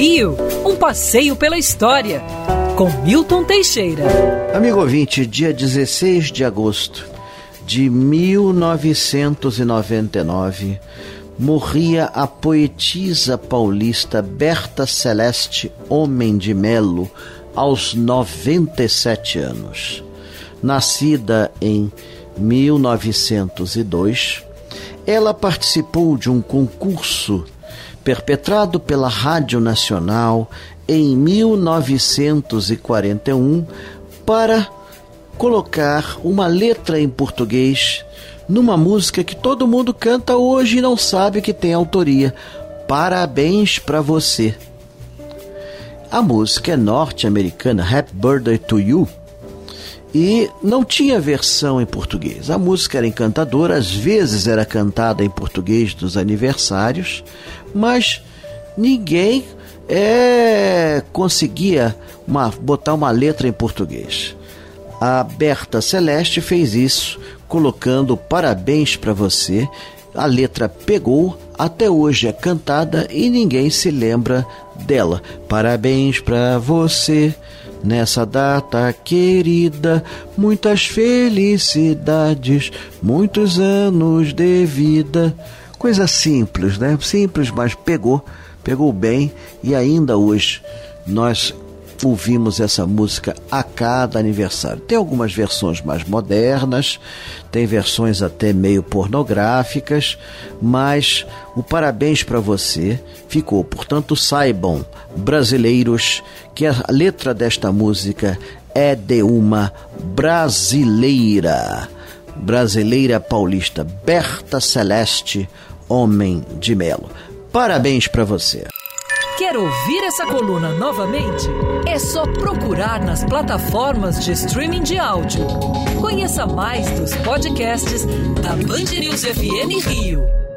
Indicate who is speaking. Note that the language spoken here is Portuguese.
Speaker 1: Rio, um passeio pela história, com Milton Teixeira.
Speaker 2: Amigo ouvinte, dia 16 de agosto de 1999, morria a poetisa paulista Berta Celeste Homem de Melo, aos 97 anos. Nascida em 1902, ela participou de um concurso perpetrado pela Rádio Nacional em 1941 para colocar uma letra em português numa música que todo mundo canta hoje e não sabe que tem autoria. Parabéns para você. A música é norte-americana Happy Birthday to You e não tinha versão em português. A música era encantadora, às vezes era cantada em português dos aniversários, mas ninguém é, conseguia uma, botar uma letra em português. A Berta Celeste fez isso, colocando parabéns para você. A letra pegou, até hoje é cantada e ninguém se lembra dela. Parabéns para você nessa data querida, muitas felicidades, muitos anos de vida. Coisa simples, né? Simples, mas pegou, pegou bem e ainda hoje nós ouvimos essa música a cada aniversário. Tem algumas versões mais modernas, tem versões até meio pornográficas, mas o parabéns para você ficou. Portanto, saibam, brasileiros, que a letra desta música é de uma brasileira, brasileira paulista, Berta Celeste, Homem de Melo. Parabéns para você.
Speaker 1: Quer ouvir essa coluna novamente? É só procurar nas plataformas de streaming de áudio. Conheça mais dos podcasts da Band News FM Rio.